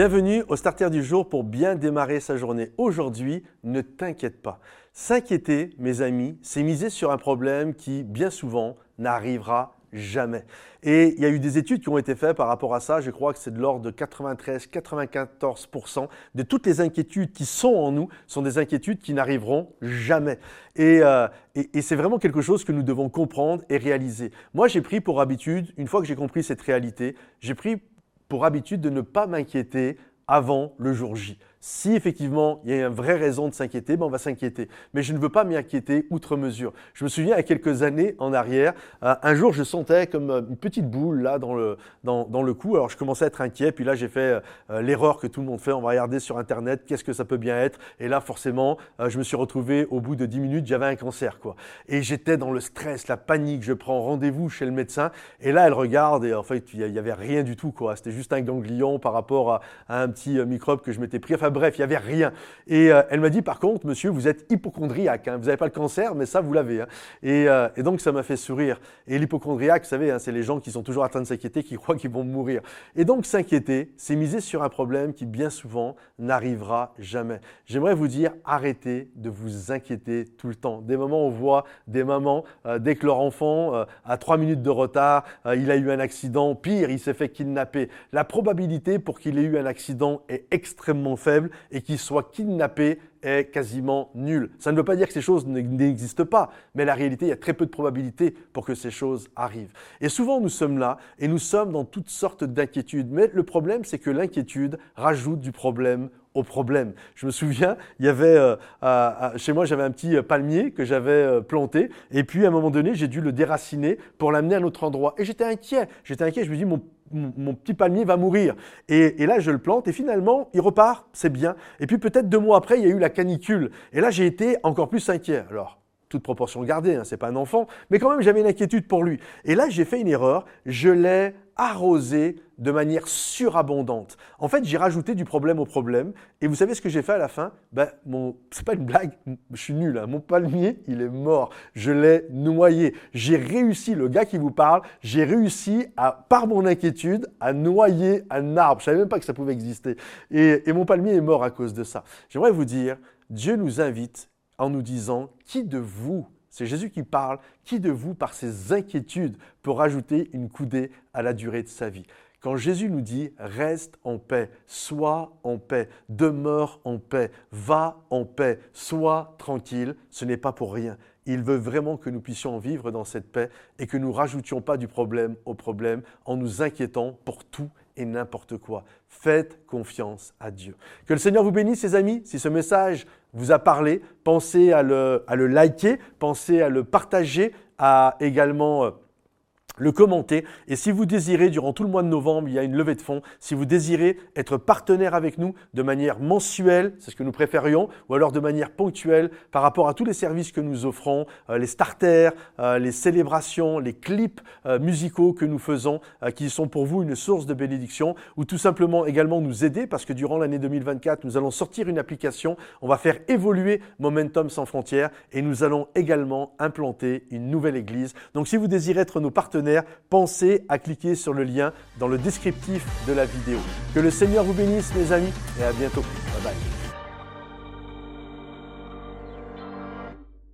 Bienvenue au Starter du jour pour bien démarrer sa journée. Aujourd'hui, ne t'inquiète pas. S'inquiéter, mes amis, c'est miser sur un problème qui, bien souvent, n'arrivera jamais. Et il y a eu des études qui ont été faites par rapport à ça. Je crois que c'est de l'ordre de 93-94% de toutes les inquiétudes qui sont en nous sont des inquiétudes qui n'arriveront jamais. Et, euh, et, et c'est vraiment quelque chose que nous devons comprendre et réaliser. Moi, j'ai pris pour habitude, une fois que j'ai compris cette réalité, j'ai pris pour habitude de ne pas m'inquiéter avant le jour J. Si effectivement il y a une vraie raison de s'inquiéter, ben on va s'inquiéter. Mais je ne veux pas m'y inquiéter outre mesure. Je me souviens, il y a quelques années en arrière, euh, un jour je sentais comme euh, une petite boule là dans le, dans, dans le cou. Alors je commençais à être inquiet. Puis là j'ai fait euh, l'erreur que tout le monde fait. On va regarder sur Internet qu'est-ce que ça peut bien être. Et là forcément, je me suis retrouvé au bout de 10 minutes, j'avais un cancer. quoi. Et j'étais dans le stress, la panique. Je prends rendez-vous chez le médecin. Et là elle regarde et en fait il n'y avait rien du tout. quoi. C'était juste un ganglion par rapport à, un petit microbe que je m'étais pris. Bref, il n'y avait rien. Et euh, elle m'a dit, par contre, monsieur, vous êtes hypochondriaque. Hein. Vous n'avez pas le cancer, mais ça, vous l'avez. Hein. Et, euh, et, donc, ça m'a fait sourire. Et l'hypochondriaque, vous savez, hein, c'est les gens qui sont toujours en train de s'inquiéter, qui croient qu'ils vont mourir. Et donc, s'inquiéter, c'est miser sur un problème qui, bien souvent, n'arrivera jamais. J'aimerais vous dire, arrêtez de vous inquiéter tout le temps. Des moments, on voit des mamans, euh, dès que leur enfant euh, a trois minutes de retard, euh, il a eu un accident, pire, il s'est fait kidnapper. La probabilité pour qu'il ait eu un accident est extrêmement faible et qu'il soit kidnappé est quasiment nulle. Ça ne veut pas dire que ces choses n'existent pas, mais la réalité, il y a très peu de probabilités pour que ces choses arrivent. Et souvent, nous sommes là et nous sommes dans toutes sortes d'inquiétudes. Mais le problème, c'est que l'inquiétude rajoute du problème au problème. Je me souviens, il y avait euh, chez moi, j'avais un petit euh, palmier que j'avais euh, planté, et puis à un moment donné, j'ai dû le déraciner pour l'amener à un autre endroit. Et j'étais inquiet. J'étais inquiet. Je me dis, mon mon petit palmier va mourir. Et, et, là, je le plante et finalement, il repart, c'est bien. Et puis peut-être deux mois après, il y a eu la canicule. Et là, j'ai été encore plus inquiet. Alors, toute proportion gardée, hein, c'est pas un enfant, mais quand même, j'avais une inquiétude pour lui. Et là, j'ai fait une erreur. Je l'ai arrosé de manière surabondante. En fait, j'ai rajouté du problème au problème. Et vous savez ce que j'ai fait à la fin? Ben, mon, C'est pas une blague, je suis nul. Hein. Mon palmier, il est mort. Je l'ai noyé. J'ai réussi, le gars qui vous parle, j'ai réussi, à, par mon inquiétude, à noyer un arbre. Je savais même pas que ça pouvait exister. Et, et mon palmier est mort à cause de ça. J'aimerais vous dire, Dieu nous invite en nous disant, qui de vous c'est Jésus qui parle. Qui de vous, par ses inquiétudes, peut rajouter une coudée à la durée de sa vie? Quand Jésus nous dit reste en paix, sois en paix, demeure en paix, va en paix, sois tranquille, ce n'est pas pour rien. Il veut vraiment que nous puissions vivre dans cette paix et que nous rajoutions pas du problème au problème en nous inquiétant pour tout et n'importe quoi. Faites confiance à Dieu. Que le Seigneur vous bénisse, les amis. Si ce message vous a parlé, pensez à le, à le liker, pensez à le partager, à également euh, le commenter. Et si vous désirez, durant tout le mois de novembre, il y a une levée de fonds. Si vous désirez être partenaire avec nous de manière mensuelle, c'est ce que nous préférions, ou alors de manière ponctuelle par rapport à tous les services que nous offrons, euh, les starters, euh, les célébrations, les clips euh, musicaux que nous faisons, qui sont pour vous une source de bénédiction, ou tout simplement également nous aider, parce que durant l'année 2024, nous allons sortir une application, on va faire évoluer Momentum sans frontières, et nous allons également implanter une nouvelle église. Donc si vous désirez être nos partenaires, pensez à cliquer sur le lien dans le descriptif de la vidéo. Que le Seigneur vous bénisse mes amis et à bientôt. Bye bye.